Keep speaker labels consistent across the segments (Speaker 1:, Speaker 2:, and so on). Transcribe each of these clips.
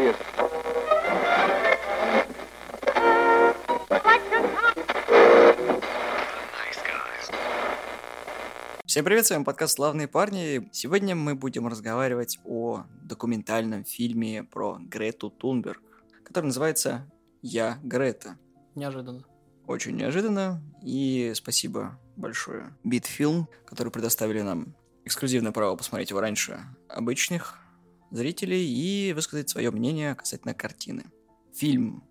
Speaker 1: serious.
Speaker 2: Всем привет, с вами подкаст «Славные парни». Сегодня мы будем разговаривать о документальном фильме про Грету Тунберг, который называется «Я Грета».
Speaker 3: Неожиданно.
Speaker 2: Очень неожиданно, и спасибо большое Битфилм, который предоставили нам эксклюзивное право посмотреть его раньше обычных зрителей и высказать свое мнение касательно картины. Фильм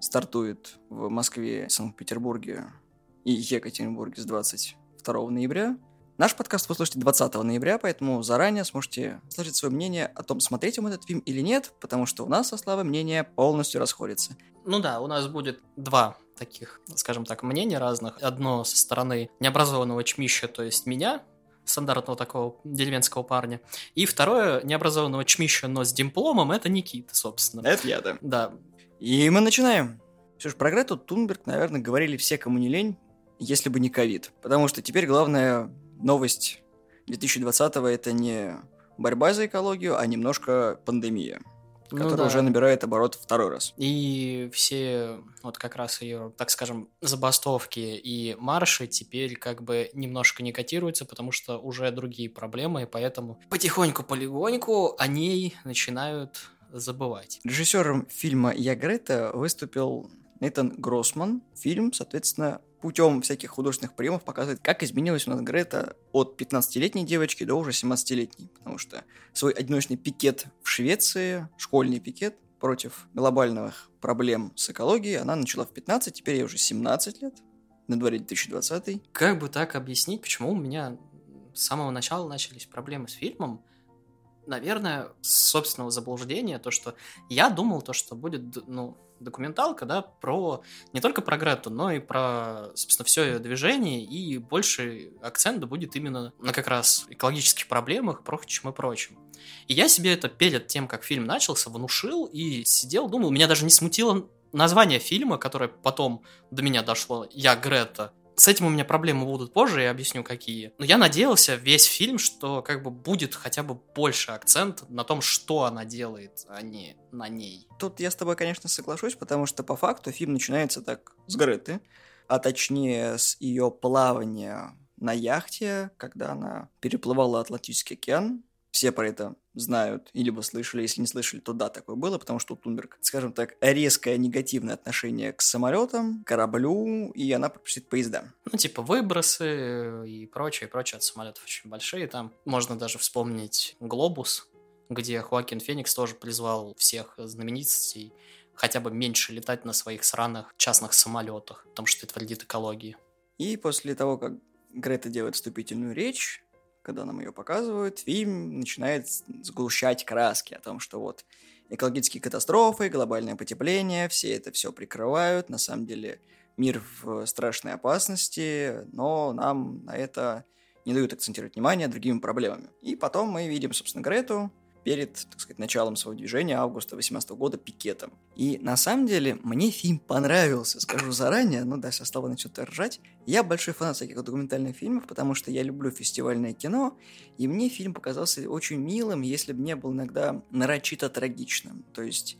Speaker 2: стартует в Москве, Санкт-Петербурге и Екатеринбурге с 22 ноября. Наш подкаст вы слушаете 20 ноября, поэтому заранее сможете сложить свое мнение о том, смотреть вам этот фильм или нет, потому что у нас со Славой мнение полностью расходится.
Speaker 3: Ну да, у нас будет два таких, скажем так, мнения разных. Одно со стороны необразованного чмища, то есть меня, стандартного такого деревенского парня. И второе, необразованного чмища, но с дипломом, это Никита, собственно.
Speaker 2: Это я, да.
Speaker 3: Да.
Speaker 2: И мы начинаем. Все же про Грету Тунберг, наверное, говорили все, кому не лень, если бы не ковид. Потому что теперь главное новость 2020-го это не борьба за экологию, а немножко пандемия,
Speaker 3: Ну
Speaker 2: которая
Speaker 3: да.
Speaker 2: уже набирает оборот второй раз.
Speaker 3: И все, вот как раз ее, так скажем, забастовки и марши теперь как бы немножко не котируются, потому что уже другие проблемы, и поэтому потихоньку-полегоньку о ней начинают забывать.
Speaker 2: Режиссером фильма «Я Грета» выступил Нейтан Гроссман. Фильм, соответственно, путем всяких художественных приемов показывает, как изменилась у нас Грета от 15-летней девочки до уже 17-летней. Потому что свой одиночный пикет в Швеции, школьный пикет против глобальных проблем с экологией, она начала в 15, теперь ей уже 17 лет. На дворе 2020.
Speaker 3: Как бы так объяснить, почему у меня с самого начала начались проблемы с фильмом? Наверное, с собственного заблуждения, то, что я думал, то, что будет, ну, документалка, да, про не только про Грету, но и про, собственно, все ее движение, и больше акцент будет именно на как раз экологических проблемах, прочим и прочим. И я себе это перед тем, как фильм начался, внушил и сидел, думал, меня даже не смутило название фильма, которое потом до меня дошло, «Я Грета», с этим у меня проблемы будут позже, я объясню какие. Но я надеялся весь фильм, что как бы будет хотя бы больше акцент на том, что она делает, а не на ней.
Speaker 2: Тут я с тобой, конечно, соглашусь, потому что по факту фильм начинается так с Греты, а точнее с ее плавания на яхте, когда она переплывала Атлантический океан. Все про это знают или бы слышали, если не слышали, то да, такое было, потому что у Тунберг, скажем так, резкое негативное отношение к самолетам, кораблю, и она предпочитает поезда.
Speaker 3: Ну, типа выбросы и прочее, прочее от самолетов очень большие. Там можно даже вспомнить «Глобус», где Хоакин Феникс тоже призвал всех знаменитостей хотя бы меньше летать на своих сраных частных самолетах, потому что это вредит экологии.
Speaker 2: И после того, как Грета делает вступительную речь, когда нам ее показывают, фильм начинает сгущать краски о том, что вот экологические катастрофы, глобальное потепление, все это все прикрывают, на самом деле мир в страшной опасности, но нам на это не дают акцентировать внимание другими проблемами. И потом мы видим, собственно, Грету перед, так сказать, началом своего движения августа 18 года пикетом. И на самом деле мне фильм понравился, скажу заранее, ну да, сейчас Слава начнет ржать. Я большой фанат всяких документальных фильмов, потому что я люблю фестивальное кино, и мне фильм показался очень милым, если бы не был иногда нарочито трагичным. То есть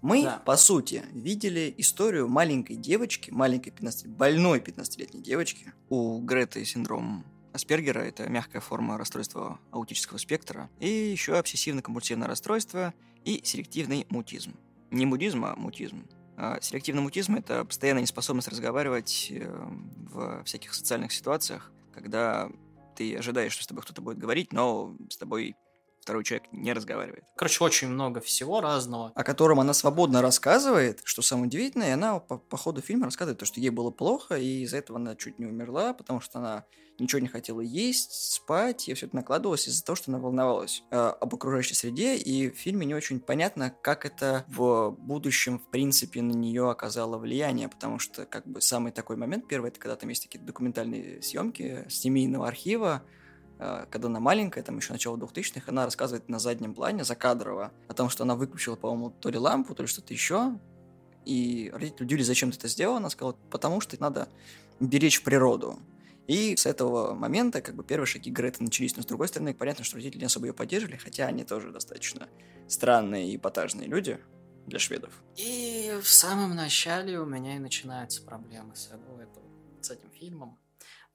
Speaker 2: мы,
Speaker 3: Да.
Speaker 2: по сути, видели историю маленькой девочки, маленькой 15 больной 15-летней девочки. У Греты синдром Аспергера – это мягкая форма расстройства аутического спектра, и еще обсессивно-компульсивное расстройство и селективный мутизм. Не мудизм, а мутизм. А селективный мутизм – это постоянная неспособность разговаривать э, в всяких социальных ситуациях, когда ты ожидаешь, что с тобой кто-то будет говорить, но с тобой второй человек не разговаривает.
Speaker 3: Короче, очень много всего разного.
Speaker 2: О котором она свободно рассказывает, что самое удивительное, и она по, по ходу фильма рассказывает то, что ей было плохо, и из-за этого она чуть не умерла, потому что она ничего не хотела есть, спать, и все это накладывалось из-за того, что она волновалась э, об окружающей среде, и в фильме не очень понятно, как это в будущем, в принципе, на нее оказало влияние, потому что, как бы, самый такой момент первый, это когда там есть такие документальные съемки с семейного архива, когда она маленькая, там еще начало 2000-х, она рассказывает на заднем плане, закадрово, о том, что она выключила, по-моему, то ли лампу, то ли что-то еще, и родители удивились, зачем ты это сделала, она сказала, потому что надо беречь природу. И с этого момента, как бы, первые шаги Греты начались, но с другой стороны, понятно, что родители не особо ее поддерживали, хотя они тоже достаточно странные и эпатажные люди для шведов.
Speaker 3: И в самом начале у меня и начинаются проблемы с, с этим фильмом.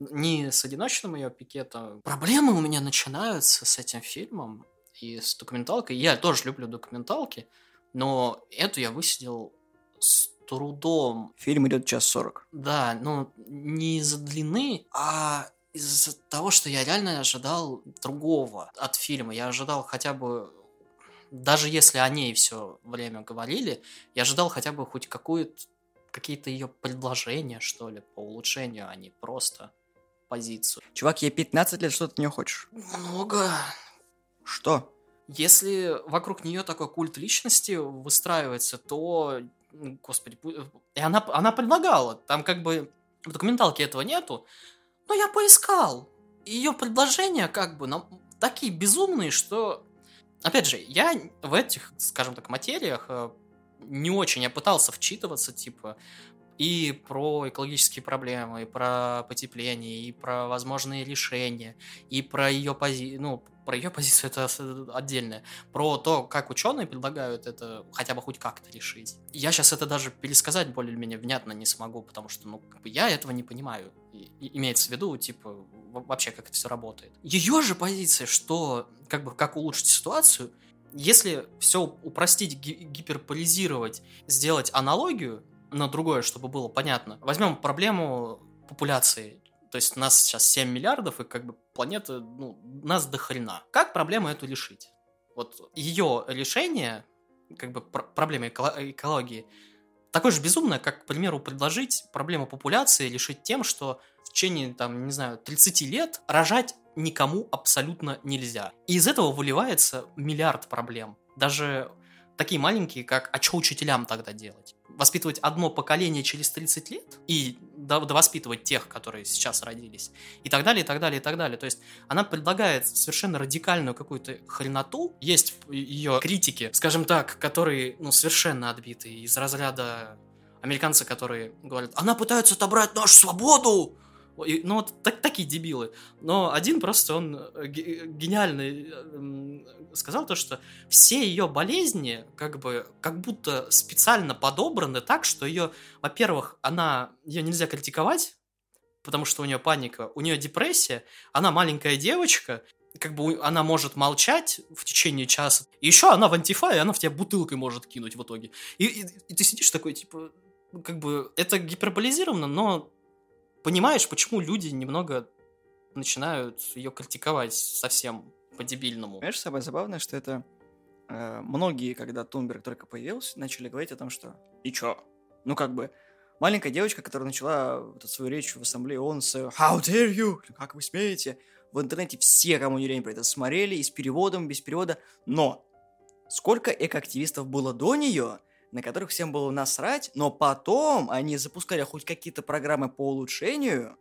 Speaker 3: Не с одиночным ее пикетом. Проблемы у меня начинаются с этим фильмом и с документалкой. Я тоже люблю документалки, но эту я высидел с трудом.
Speaker 2: Фильм идет час сорок.
Speaker 3: Да, но не из-за длины, а из-за того, что я реально ожидал другого от фильма. Я ожидал хотя бы даже если о ней все время говорили, я ожидал хотя бы хоть какую-то какие-то ее предложения, что ли, по улучшению, а не просто позицию.
Speaker 2: Чувак, ей 15 лет, что ты от нее хочешь?
Speaker 3: Много.
Speaker 2: Что?
Speaker 3: Если вокруг нее такой культ личности выстраивается, то, господи, и она, она предлагала, там как бы в документалке этого нету, но я поискал. Ее предложения как бы ну, такие безумные, что опять же, я в этих, скажем так, материях э, не очень, я пытался вчитываться, типа, и про экологические проблемы, и про потепление, и про возможные решения, и про ее позицию, ну, про ее позицию это отдельное, про то, как ученые предлагают это хотя бы хоть как-то решить. Я сейчас это даже пересказать более-менее внятно не смогу, потому что, ну, как бы я этого не понимаю. И, имеется в виду, типа, вообще, как это все работает. Ее же позиция, что, как бы, как улучшить ситуацию, если все упростить, ги- гиперполизировать, сделать аналогию на другое, чтобы было понятно. Возьмем проблему популяции. То есть нас сейчас 7 миллиардов, и как бы планета, ну, нас до хрена. Как проблему эту решить? Вот ее решение, как бы пр- проблемы эко- экологии, такое же безумное, как, к примеру, предложить проблему популяции решить тем, что в течение, там, не знаю, 30 лет рожать никому абсолютно нельзя. И из этого выливается миллиард проблем. Даже такие маленькие, как «а что учителям тогда делать?» Воспитывать одно поколение через 30 лет и воспитывать тех, которые сейчас родились, и так далее, и так далее, и так далее. То есть она предлагает совершенно радикальную какую-то хреноту. Есть ее критики, скажем так, которые ну, совершенно отбитые из разряда американцы, которые говорят, она пытается отобрать нашу свободу, ну, вот так, такие дебилы. Но один просто, он э, э, сказал то, что все ее болезни как бы как будто специально подобраны так, что ее, во-первых, она, ее нельзя критиковать, потому что у нее паника, у нее депрессия, она маленькая девочка, как бы она может молчать в течение часа. И еще она в антифа, и она в тебя бутылкой может кинуть в итоге. И, и, и ты сидишь такой, типа, как бы, это гиперболизировано, но понимаешь, почему люди немного начинают ее критиковать совсем по-дебильному.
Speaker 2: Понимаешь, самое забавное, что это э, многие, когда Тунберг только появился, начали говорить о том, что и чё? Ну, как бы, маленькая девочка, которая начала вот свою речь в ассамблее ООН с «How dare you?» «Как вы смеете?» В интернете все, кому не лень, про это смотрели, и с переводом, без перевода. Но сколько экоактивистов было до нее, на которых всем было насрать, но потом они запускали хоть какие-то программы по улучшению,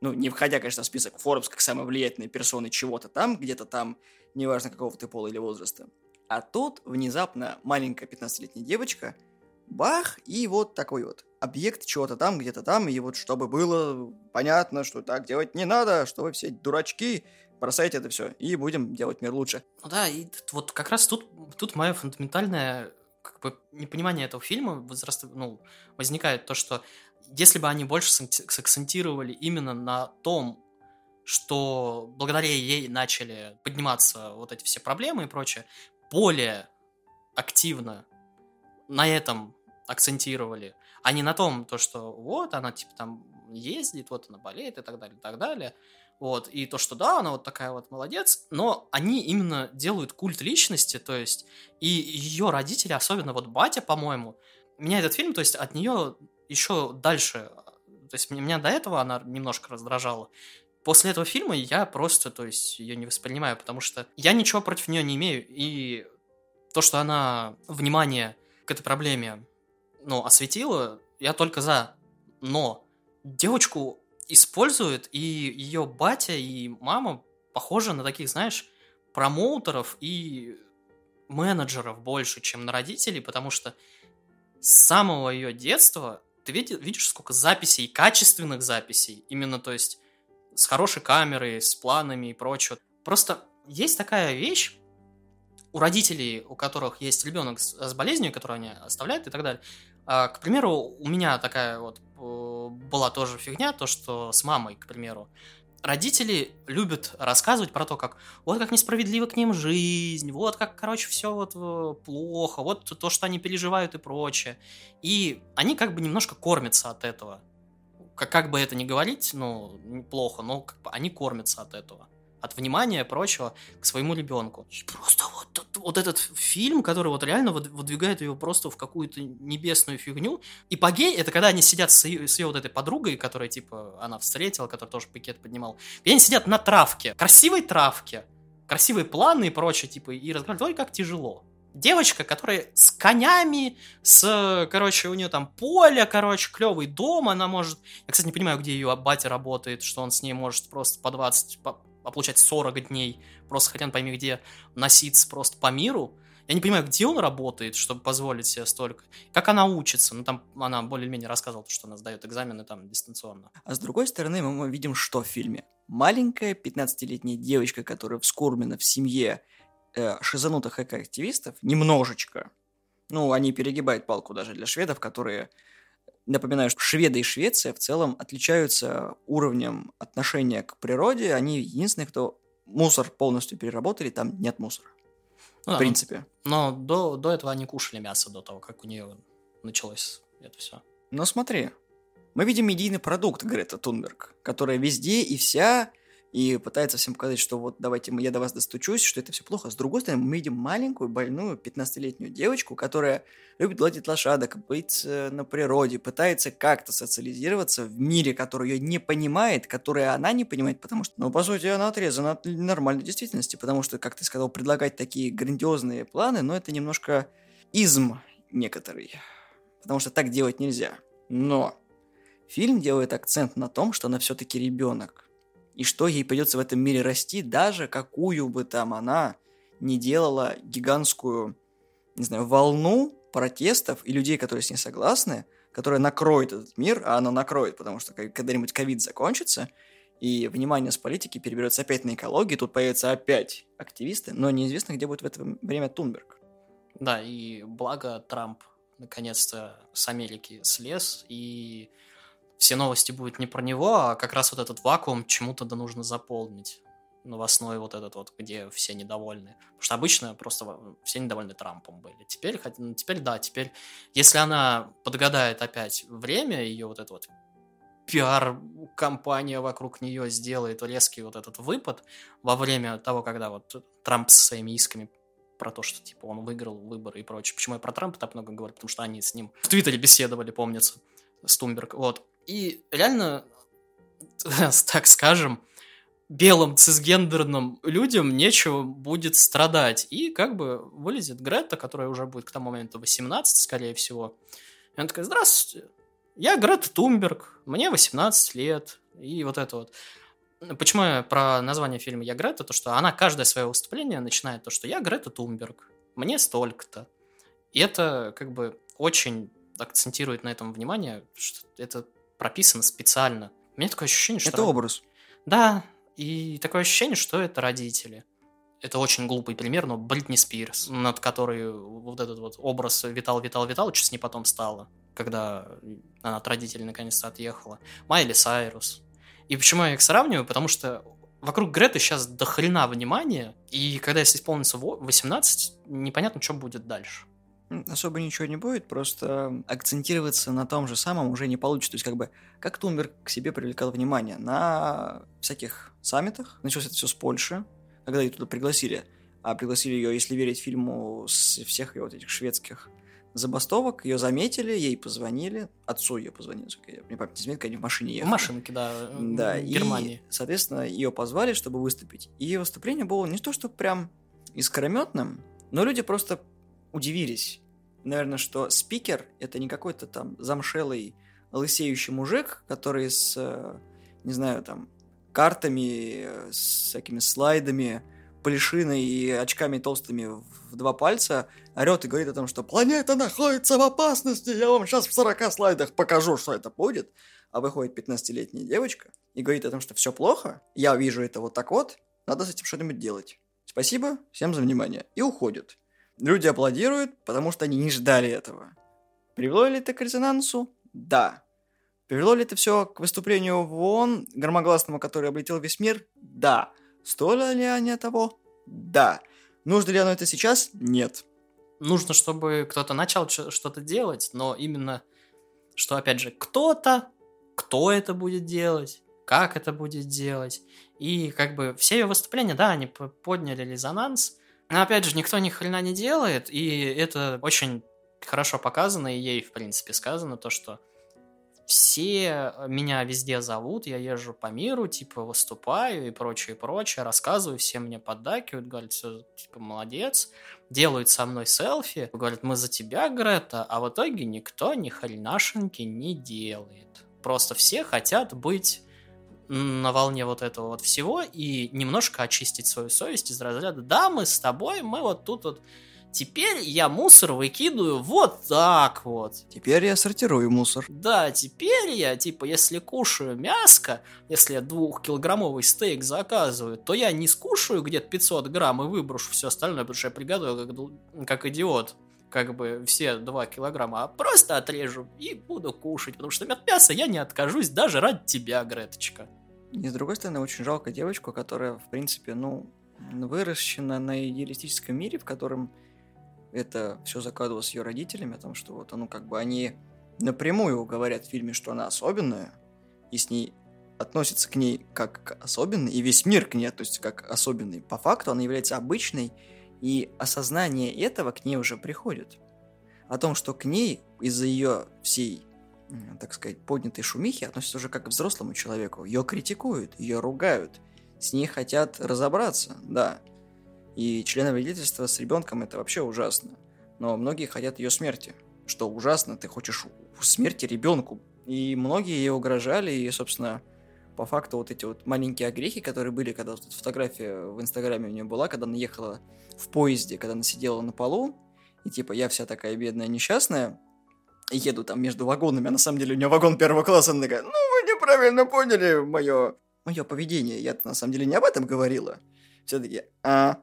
Speaker 2: ну, не входя, конечно, в список Forbes как самые влиятельные персоны чего-то там, где-то там, неважно какого ты пола или возраста. А тут внезапно маленькая 15-летняя девочка, бах, и вот такой вот объект чего-то там, где-то там, и вот чтобы было понятно, что так делать не надо, что вы все дурачки, бросайте это все, и будем делать мир лучше.
Speaker 3: Ну да, и вот как раз тут, тут моя фундаментальная как бы непонимание этого фильма возраст, ну, возникает то, что если бы они больше сакцентировали именно на том, что благодаря ей начали подниматься вот эти все проблемы и прочее, более активно на этом акцентировали, а не на том, то, что вот она типа там ездит, вот она болеет и так далее, и так далее, вот, и то, что да, она вот такая вот молодец, но они именно делают культ личности, то есть, и ее родители, особенно вот батя, по-моему, меня этот фильм, то есть, от нее еще дальше, то есть, меня до этого она немножко раздражала. После этого фильма я просто, то есть, ее не воспринимаю, потому что я ничего против нее не имею, и то, что она внимание к этой проблеме, ну, осветила, я только за. Но девочку использует, и ее батя и мама похожи на таких, знаешь, промоутеров и менеджеров больше, чем на родителей, потому что с самого ее детства ты видишь, видишь, сколько записей, качественных записей, именно, то есть, с хорошей камерой, с планами и прочее. Просто есть такая вещь, у родителей, у которых есть ребенок с, с болезнью, которую они оставляют и так далее. А, к примеру, у меня такая вот э, была тоже фигня, то, что с мамой, к примеру, родители любят рассказывать про то, как вот как несправедлива к ним жизнь, вот как, короче, все вот э, плохо, вот то, что они переживают и прочее. И они как бы немножко кормятся от этого. Как, как бы это ни говорить, ну, плохо, но как бы они кормятся от этого от внимания прочего к своему ребенку. И просто вот, вот этот фильм, который вот реально выдвигает ее просто в какую-то небесную фигню. И погей это когда они сидят с ее, с ее вот этой подругой, которая типа она встретила, которая тоже пикет поднимал. И они сидят на травке, красивой травке, красивые планы и прочее, типа, и разговаривают, ой, как тяжело девочка, которая с конями, с, короче, у нее там поле, короче, клевый дом, она может... Я, кстати, не понимаю, где ее батя работает, что он с ней может просто по 20, по, а получать 40 дней, просто хотя бы пойми где, носиться просто по миру. Я не понимаю, где он работает, чтобы позволить себе столько. Как она учится? Ну, там она более-менее рассказывала, что она сдает экзамены там дистанционно.
Speaker 2: А с другой стороны, мы видим, что в фильме? Маленькая 15-летняя девочка, которая вскормлена в семье э, шизанутых экоактивистов, немножечко, ну, они перегибают палку даже для шведов, которые Напоминаю, что Шведы и Швеция в целом отличаются уровнем отношения к природе. Они единственные, кто мусор полностью переработали, там нет мусора. Ну, в принципе.
Speaker 3: Но, но до, до этого они кушали мясо, до того, как у нее началось это все.
Speaker 2: Но смотри, мы видим медийный продукт Грета Тунберг, которая везде и вся и пытается всем показать, что вот давайте я до вас достучусь, что это все плохо. С другой стороны, мы видим маленькую, больную, 15-летнюю девочку, которая любит гладить лошадок, быть э, на природе, пытается как-то социализироваться в мире, который ее не понимает, который она не понимает, потому что, ну, по сути, она отрезана от нормальной действительности, потому что, как ты сказал, предлагать такие грандиозные планы, но это немножко изм некоторый, потому что так делать нельзя. Но фильм делает акцент на том, что она все-таки ребенок и что ей придется в этом мире расти, даже какую бы там она не делала гигантскую, не знаю, волну протестов и людей, которые с ней согласны, которая накроет этот мир, а она накроет, потому что когда-нибудь ковид закончится, и внимание с политики переберется опять на экологию, тут появятся опять активисты, но неизвестно, где будет в это время Тунберг.
Speaker 3: Да, и благо Трамп наконец-то с Америки слез, и все новости будут не про него, а как раз вот этот вакуум чему-то да нужно заполнить новостной вот этот вот, где все недовольны. Потому что обычно просто все недовольны Трампом были. Теперь, ну, теперь да, теперь, если она подгадает опять время, ее вот это вот пиар-компания вокруг нее сделает резкий вот этот выпад во время того, когда вот Трамп со своими исками про то, что типа он выиграл выборы и прочее. Почему я про Трампа так много говорю? Потому что они с ним в Твиттере беседовали, помнится, с Тумберг. Вот. И реально, так скажем, белым цисгендерным людям нечего будет страдать. И как бы вылезет Грета, которая уже будет к тому моменту 18, скорее всего. И она такая, здравствуйте, я Грета Тумберг, мне 18 лет. И вот это вот. Почему я про название фильма «Я Грета»? То, что она каждое свое выступление начинает то, что «Я Грета Тумберг, мне столько-то». И это как бы очень акцентирует на этом внимание, что это прописано специально. У меня такое ощущение, что...
Speaker 2: Это образ.
Speaker 3: Да, и такое ощущение, что это родители. Это очень глупый пример, но Бритни Спирс, над которой вот этот вот образ витал, витал, витал, что с ней потом стало, когда она от родителей наконец-то отъехала. Майли Сайрус. И почему я их сравниваю? Потому что вокруг Греты сейчас до хрена внимания, и когда если исполнится 18, непонятно, что будет дальше.
Speaker 2: Особо ничего не будет, просто акцентироваться на том же самом уже не получится. То есть, как бы, как Тунберг к себе привлекал внимание? На всяких саммитах. Началось это все с Польши, когда ее туда пригласили. А пригласили ее, если верить фильму, с всех ее вот этих шведских забастовок. Ее заметили, ей позвонили. Отцу ее позвонили, я не помню, изменит, когда они в машине ехали.
Speaker 3: В машинке, да,
Speaker 2: да в Германии. И, соответственно, ее позвали, чтобы выступить. И ее выступление было не то, что прям искрометным, но люди просто удивились, наверное, что спикер — это не какой-то там замшелый лысеющий мужик, который с, не знаю, там, картами, с всякими слайдами плешиной и очками толстыми в два пальца, орет и говорит о том, что планета находится в опасности, я вам сейчас в 40 слайдах покажу, что это будет. А выходит 15-летняя девочка и говорит о том, что все плохо, я вижу это вот так вот, надо с этим что-нибудь делать. Спасибо всем за внимание. И уходит. Люди аплодируют, потому что они не ждали этого. Привело ли это к резонансу? Да. Привело ли это все к выступлению в ООН, громогласному, который облетел весь мир? Да. Стоило ли они того? Да. Нужно ли оно это сейчас? Нет.
Speaker 3: Нужно, чтобы кто-то начал что-то делать, но именно, что, опять же, кто-то, кто это будет делать, как это будет делать. И как бы все ее выступления, да, они подняли резонанс, но опять же, никто ни хрена не делает, и это очень хорошо показано, и ей, в принципе, сказано то, что все меня везде зовут, я езжу по миру, типа, выступаю и прочее, и прочее, рассказываю, все мне поддакивают, говорят, все, типа, молодец, делают со мной селфи, говорят, мы за тебя, Грета, а в итоге никто ни хренашеньки не делает. Просто все хотят быть на волне вот этого вот всего и немножко очистить свою совесть из разряда «Да, мы с тобой, мы вот тут вот Теперь я мусор выкидываю вот так вот.
Speaker 2: Теперь я сортирую мусор.
Speaker 3: Да, теперь я, типа, если кушаю мяско, если я двухкилограммовый стейк заказываю, то я не скушаю где-то 500 грамм и выброшу все остальное, потому что я приготовил как, как идиот как бы все 2 килограмма, а просто отрежу и буду кушать, потому что от мяса я не откажусь даже ради тебя, Греточка.
Speaker 2: И с другой стороны, очень жалко девочку, которая, в принципе, ну, выращена на идеалистическом мире, в котором это все закладывалось ее родителями, о том, что вот, ну, как бы они напрямую говорят в фильме, что она особенная, и с ней относятся к ней как к особенной, и весь мир к ней относится как к особенной. По факту она является обычной, и осознание этого к ней уже приходит. О том, что к ней из-за ее всей, так сказать, поднятой шумихи относятся уже как к взрослому человеку. Ее критикуют, ее ругают, с ней хотят разобраться, да. И члены родительства с ребенком это вообще ужасно. Но многие хотят ее смерти. Что ужасно, ты хочешь смерти ребенку. И многие ей угрожали, и, собственно, по факту вот эти вот маленькие огрехи, которые были, когда вот фотография в Инстаграме у нее была, когда она ехала в поезде, когда она сидела на полу, и типа я вся такая бедная, несчастная, еду там между вагонами, а на самом деле у нее вагон первого класса, она такая, ну вы неправильно поняли мое, мое поведение, я на самом деле не об этом говорила. Все-таки, а,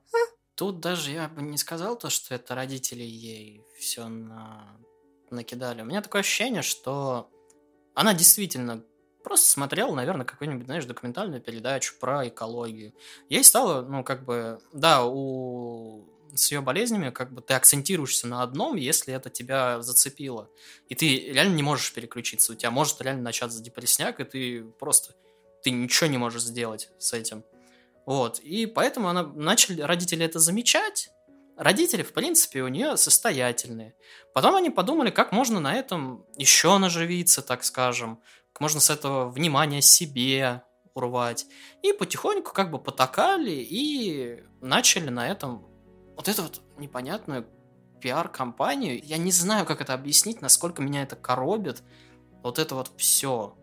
Speaker 3: Тут даже я бы не сказал то, что это родители ей все на... накидали. У меня такое ощущение, что она действительно просто смотрела, наверное, какую-нибудь, знаешь, документальную передачу про экологию. Ей стало, ну, как бы, да, у с ее болезнями, как бы ты акцентируешься на одном, если это тебя зацепило. И ты реально не можешь переключиться. У тебя может реально начаться депрессняк, и ты просто ты ничего не можешь сделать с этим. Вот. И поэтому она начали родители это замечать. Родители, в принципе, у нее состоятельные. Потом они подумали, как можно на этом еще наживиться, так скажем, можно с этого внимания себе урвать. И потихоньку как бы потакали и начали на этом вот эту вот непонятную пиар-компанию. Я не знаю, как это объяснить, насколько меня это коробит. Вот это вот все.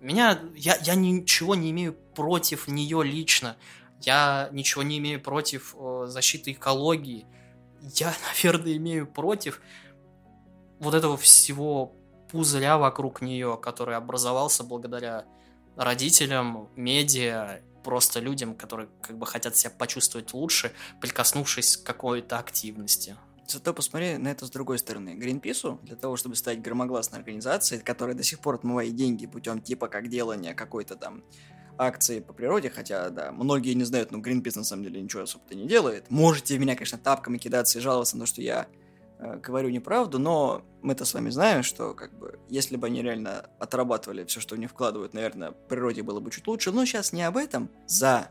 Speaker 3: Меня, я, я ничего не имею против нее лично. Я ничего не имею против э, защиты экологии. Я, наверное, имею против вот этого всего пузыря вокруг нее, который образовался благодаря родителям, медиа, просто людям, которые как бы хотят себя почувствовать лучше, прикоснувшись к какой-то активности.
Speaker 2: Зато посмотри на это с другой стороны. Гринпису, для того, чтобы стать громогласной организацией, которая до сих пор отмывает деньги путем типа как делания какой-то там акции по природе, хотя, да, многие не знают, но Гринпис на самом деле ничего особо-то не делает. Можете меня, конечно, тапками кидаться и жаловаться на то, что я говорю неправду, но мы-то с вами знаем, что, как бы, если бы они реально отрабатывали все, что они вкладывают, наверное, природе было бы чуть лучше, но сейчас не об этом. За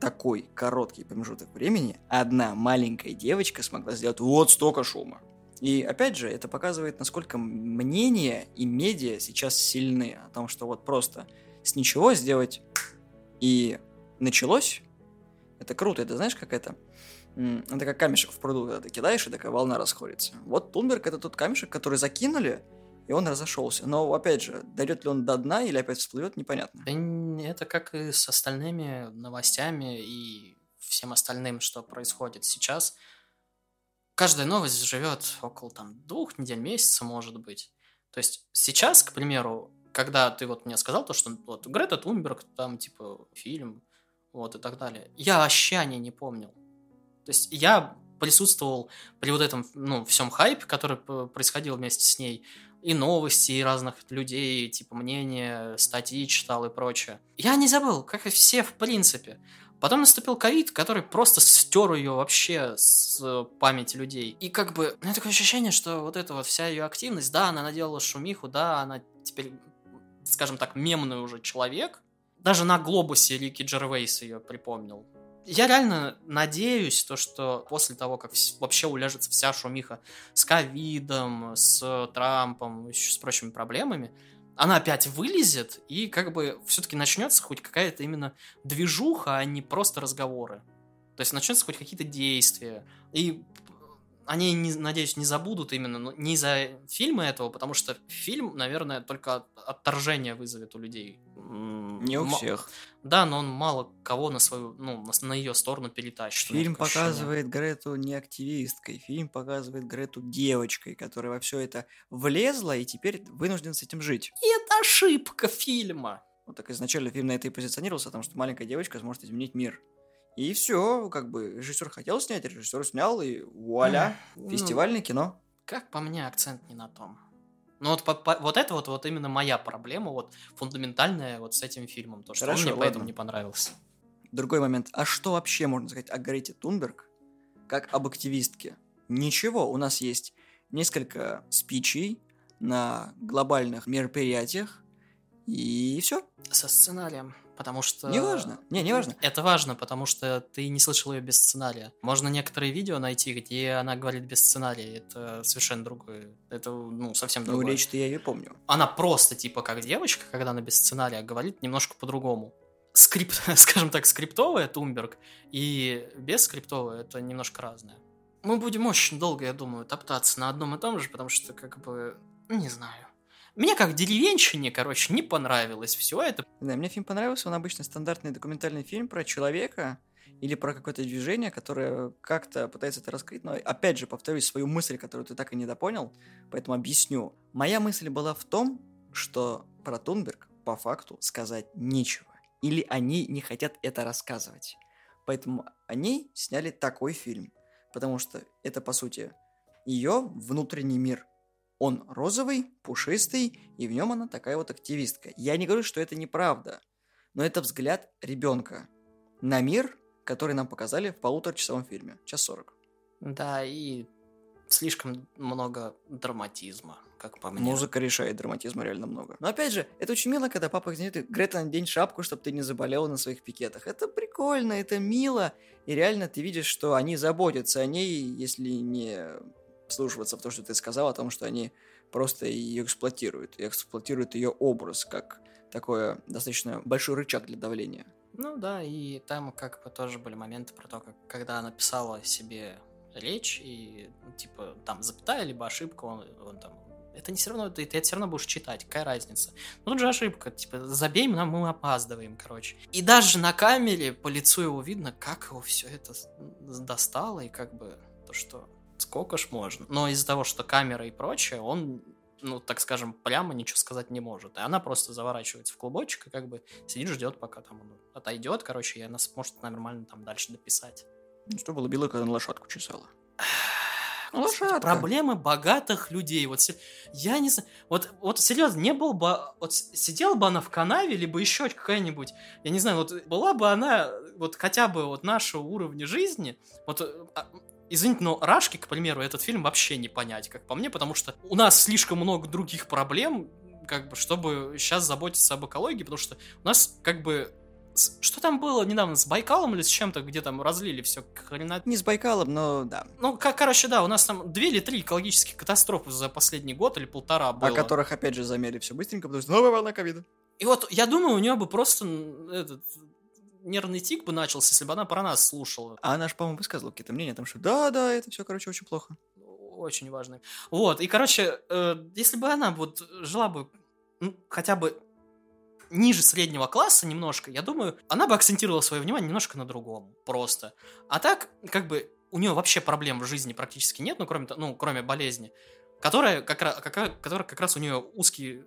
Speaker 2: такой короткий промежуток времени одна маленькая девочка смогла сделать вот столько шума. И опять же, это показывает, насколько мнения и медиа сейчас сильны о том, что вот просто с ничего сделать и началось. Это круто, это знаешь, как это? Это как камешек в пруду, когда ты кидаешь, и такая волна расходится. Вот Тунберг это тот камешек, который закинули, и он разошелся. Но, опять же, дойдет ли он до дна или опять всплывет, непонятно.
Speaker 3: Это как и с остальными новостями и всем остальным, что происходит сейчас, каждая новость живет около там двух недель, месяца, может быть. То есть сейчас, к примеру, когда ты вот мне сказал то, что вот Грета Тунберг, там типа фильм, вот и так далее, я вообще не помнил. То есть я присутствовал при вот этом, ну, всем хайпе, который происходил вместе с ней, и новости, и разных людей, типа мнения, статьи читал и прочее. Я не забыл, как и все в принципе. Потом наступил ковид, который просто стер ее вообще с памяти людей. И как бы, у меня такое ощущение, что вот эта вот вся ее активность, да, она наделала шумиху, да, она теперь, скажем так, мемный уже человек. Даже на глобусе Рики Джервейс ее припомнил. Я реально надеюсь, то, что после того, как вообще уляжется вся шумиха с ковидом, с Трампом, еще с прочими проблемами, она опять вылезет, и как бы все-таки начнется хоть какая-то именно движуха, а не просто разговоры. То есть начнется хоть какие-то действия. И они, не, надеюсь, не забудут именно ну, не из-за фильма этого, потому что фильм, наверное, только отторжение вызовет у людей.
Speaker 2: Не у М- всех.
Speaker 3: Да, но он мало кого на свою, ну, на, на ее сторону перетащит.
Speaker 2: Фильм показывает ощущение. Грету не активисткой, фильм показывает Грету девочкой, которая во все это влезла и теперь вынужден с этим жить.
Speaker 3: И это ошибка фильма.
Speaker 2: Вот так изначально фильм на это и позиционировался, потому что маленькая девочка сможет изменить мир. И все, как бы режиссер хотел снять, режиссер снял, и вуаля, ну, фестивальное кино.
Speaker 3: Как по мне, акцент не на том. Ну вот, по, по, вот это вот, вот именно моя проблема, вот фундаментальная вот с этим фильмом, то, что Хорошо, он мне ладно. поэтому не понравился.
Speaker 2: Другой момент. А что вообще можно сказать о Грете Тунберг как об активистке? Ничего, у нас есть несколько спичей на глобальных мероприятиях, и все.
Speaker 3: Со сценарием потому что...
Speaker 2: Не важно. Не, не важно.
Speaker 3: Это важно, потому что ты не слышал ее без сценария. Можно некоторые видео найти, где она говорит без сценария. Это совершенно другое. Это, ну, совсем другое.
Speaker 2: Ну, речь-то я ее помню.
Speaker 3: Она просто, типа, как девочка, когда она без сценария говорит немножко по-другому. Скрипт, скажем так, скриптовая Тунберг и без скриптовая это немножко разное. Мы будем очень долго, я думаю, топтаться на одном и том же, потому что, как бы, не знаю. Мне как деревенщине, короче, не понравилось все это.
Speaker 2: Да, мне фильм понравился, он обычно стандартный документальный фильм про человека или про какое-то движение, которое как-то пытается это раскрыть. Но опять же, повторюсь свою мысль, которую ты так и не допонял, поэтому объясню. Моя мысль была в том, что про Тунберг по факту сказать нечего. Или они не хотят это рассказывать. Поэтому они сняли такой фильм. Потому что это, по сути, ее внутренний мир – он розовый, пушистый, и в нем она такая вот активистка. Я не говорю, что это неправда, но это взгляд ребенка на мир, который нам показали в полуторачасовом фильме. Час сорок.
Speaker 3: Да, и слишком много драматизма, как по мне.
Speaker 2: Музыка решает, драматизма реально много. Но опять же, это очень мило, когда папа говорит, Грета, надень шапку, чтобы ты не заболела на своих пикетах. Это прикольно, это мило, и реально ты видишь, что они заботятся о ней, если не вслушиваться в то, что ты сказал, о том, что они просто ее эксплуатируют. И эксплуатируют ее образ как такой достаточно большой рычаг для давления.
Speaker 3: Ну да, и там как бы тоже были моменты про то, как когда она писала себе речь, и ну, типа там запятая, либо ошибка, он, он там это не все равно, ты, ты это все равно будешь читать, какая разница. Ну, тут же ошибка, типа, забей, нам мы опаздываем, короче. И даже на камере по лицу его видно, как его все это достало, и как бы то, что сколько ж можно. Но из-за того, что камера и прочее, он, ну, так скажем, прямо ничего сказать не может. И она просто заворачивается в клубочек и как бы сидит, ждет, пока там он отойдет, короче, и она сможет нормально там дальше дописать.
Speaker 2: Ну, что было бело, когда на лошадку чесала?
Speaker 3: Лошадка. Проблемы богатых людей. Вот я не знаю. Вот, вот серьезно, не был бы. Вот сидела бы она в канаве, либо еще какая-нибудь. Я не знаю, вот была бы она вот хотя бы вот нашего уровня жизни. Вот а, Извините, но Рашки, к примеру, этот фильм вообще не понять, как по мне, потому что у нас слишком много других проблем, как бы, чтобы сейчас заботиться об экологии, потому что у нас, как бы, что там было недавно, с Байкалом или с чем-то, где там разлили все хрена?
Speaker 2: Не с Байкалом, но да.
Speaker 3: Ну, как, короче, да, у нас там две или три экологических катастрофы за последний год или полтора было.
Speaker 2: О которых, опять же, замерили все быстренько, потому что новая волна ковида.
Speaker 3: И вот, я думаю, у нее бы просто этот, нервный тик бы начался, если бы она про нас слушала.
Speaker 2: А она же, по-моему, высказывала какие-то мнения о том, что да-да, это все, короче, очень плохо.
Speaker 3: Очень важно. Вот, и, короче, э, если бы она вот жила бы ну, хотя бы ниже среднего класса немножко, я думаю, она бы акцентировала свое внимание немножко на другом, просто. А так, как бы, у нее вообще проблем в жизни практически нет, ну, кроме, ну, кроме болезни, которая как, раз, которая как раз у нее узкий,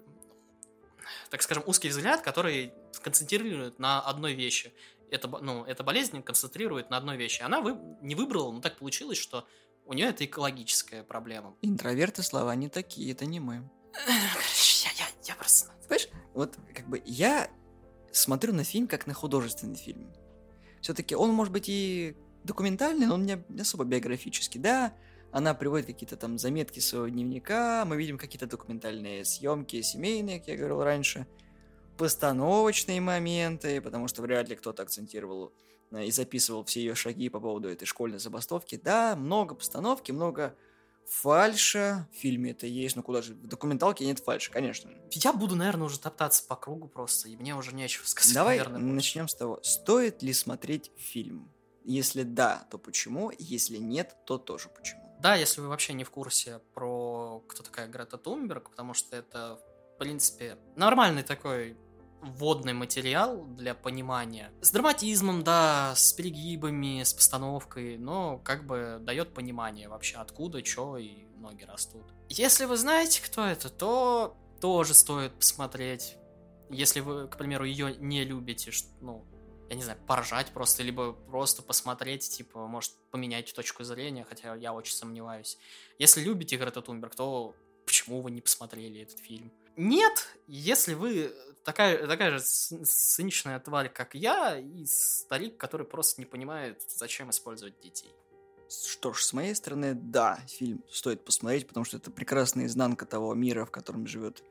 Speaker 3: так скажем, узкий взгляд, который концентрирует на одной вещи. Это, ну, эта болезнь концентрирует на одной вещи. Она вы, не выбрала, но так получилось, что у нее это экологическая проблема.
Speaker 2: Интроверты слова не такие, это не мы.
Speaker 3: Короче, я, я, я просто...
Speaker 2: Понимаешь, вот как бы я смотрю на фильм как на художественный фильм. Все-таки он может быть и документальный, но он не особо биографический. Да, она приводит какие-то там заметки своего дневника, мы видим какие-то документальные съемки семейные, как я говорил раньше, постановочные моменты, потому что вряд ли кто-то акцентировал э, и записывал все ее шаги по поводу этой школьной забастовки. Да, много постановки, много фальша в фильме это есть, но куда же, в документалке нет фальши, конечно.
Speaker 3: Я буду, наверное, уже топтаться по кругу просто, и мне уже нечего сказать.
Speaker 2: Давай
Speaker 3: наверное,
Speaker 2: начнем с того, стоит ли смотреть фильм? Если да, то почему? Если нет, то тоже почему?
Speaker 3: Да, если вы вообще не в курсе про кто такая Грета Тунберг, потому что это, в принципе, нормальный такой вводный материал для понимания. С драматизмом, да, с перегибами, с постановкой, но как бы дает понимание вообще, откуда, что и ноги растут. Если вы знаете, кто это, то тоже стоит посмотреть. Если вы, к примеру, ее не любите, ну, я не знаю, поржать просто, либо просто посмотреть, типа, может, поменять точку зрения, хотя я очень сомневаюсь. Если любите Грета Тунберг, то почему вы не посмотрели этот фильм? Нет, если вы такая, такая же циничная тварь, как я, и старик, который просто не понимает, зачем использовать детей.
Speaker 2: Что ж, с моей стороны, да, фильм стоит посмотреть, потому что это прекрасная изнанка того мира, в котором живет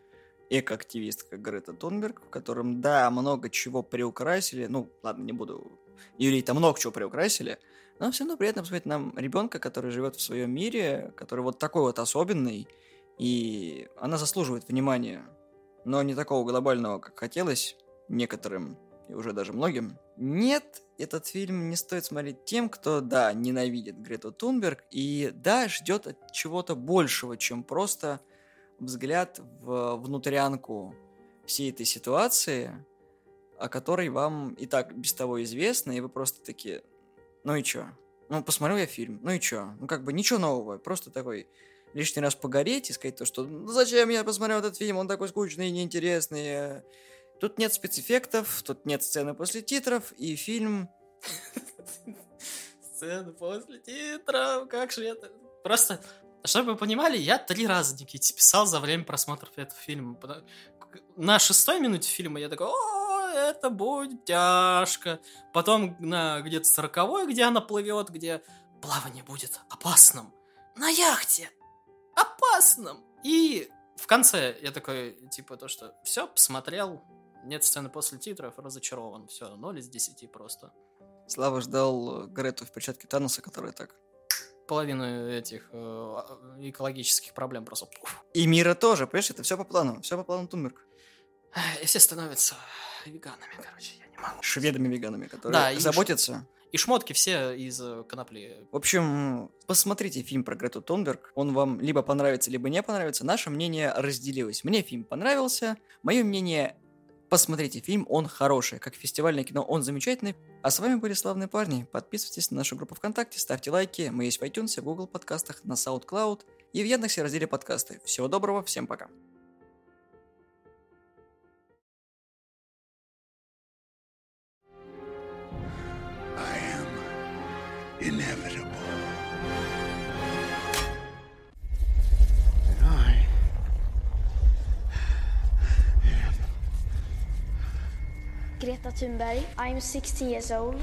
Speaker 2: экоактивистка Грета Тунберг, в котором, да, много чего приукрасили, ну, ладно, не буду юрий там много чего приукрасили, но все равно приятно посмотреть нам ребенка, который живет в своем мире, который вот такой вот особенный, и она заслуживает внимания, но не такого глобального, как хотелось некоторым и уже даже многим. Нет, этот фильм не стоит смотреть тем, кто, да, ненавидит Грету Тунберг и, да, ждет от чего-то большего, чем просто взгляд в внутрянку всей этой ситуации, о которой вам и так без того известно, и вы просто такие, ну и чё? Ну, посмотрел я фильм, ну и чё? Ну, как бы ничего нового, просто такой лишний раз погореть и сказать то, что ну, зачем я посмотрел этот фильм, он такой скучный и неинтересный. Тут нет спецэффектов, тут нет сцены после титров, и фильм...
Speaker 3: Сцены после титров, как же это... Просто чтобы вы понимали, я три раза Никите писал за время просмотра этого фильма. На шестой минуте фильма я такой, о, это будет тяжко. Потом на где-то сороковой, где она плывет, где плавание будет опасным. На яхте. Опасным. И в конце я такой, типа, то, что все, посмотрел, нет сцены после титров, разочарован. Все, 0 из 10 просто.
Speaker 2: Слава ждал Грету в перчатке Таноса, которая так
Speaker 3: половину этих э, экологических проблем просто.
Speaker 2: И мира тоже, понимаешь, это все по плану, все по плану Тунберг.
Speaker 3: И все становятся веганами, короче, я не могу.
Speaker 2: Шведами-веганами, которые да, заботятся.
Speaker 3: И шмотки все из э, конопли.
Speaker 2: В общем, посмотрите фильм про Грету Тунберг. Он вам либо понравится, либо не понравится. Наше мнение разделилось. Мне фильм понравился. Мое мнение Посмотрите фильм, он хороший. Как фестивальное кино, он замечательный. А с вами были славные парни. Подписывайтесь на нашу группу ВКонтакте, ставьте лайки. Мы есть в iTunes, в Google подкастах, на SoundCloud и в Яндексе разделе подкасты. Всего доброго, всем пока. inevitable. Greta Thunberg. I'm 16 years old.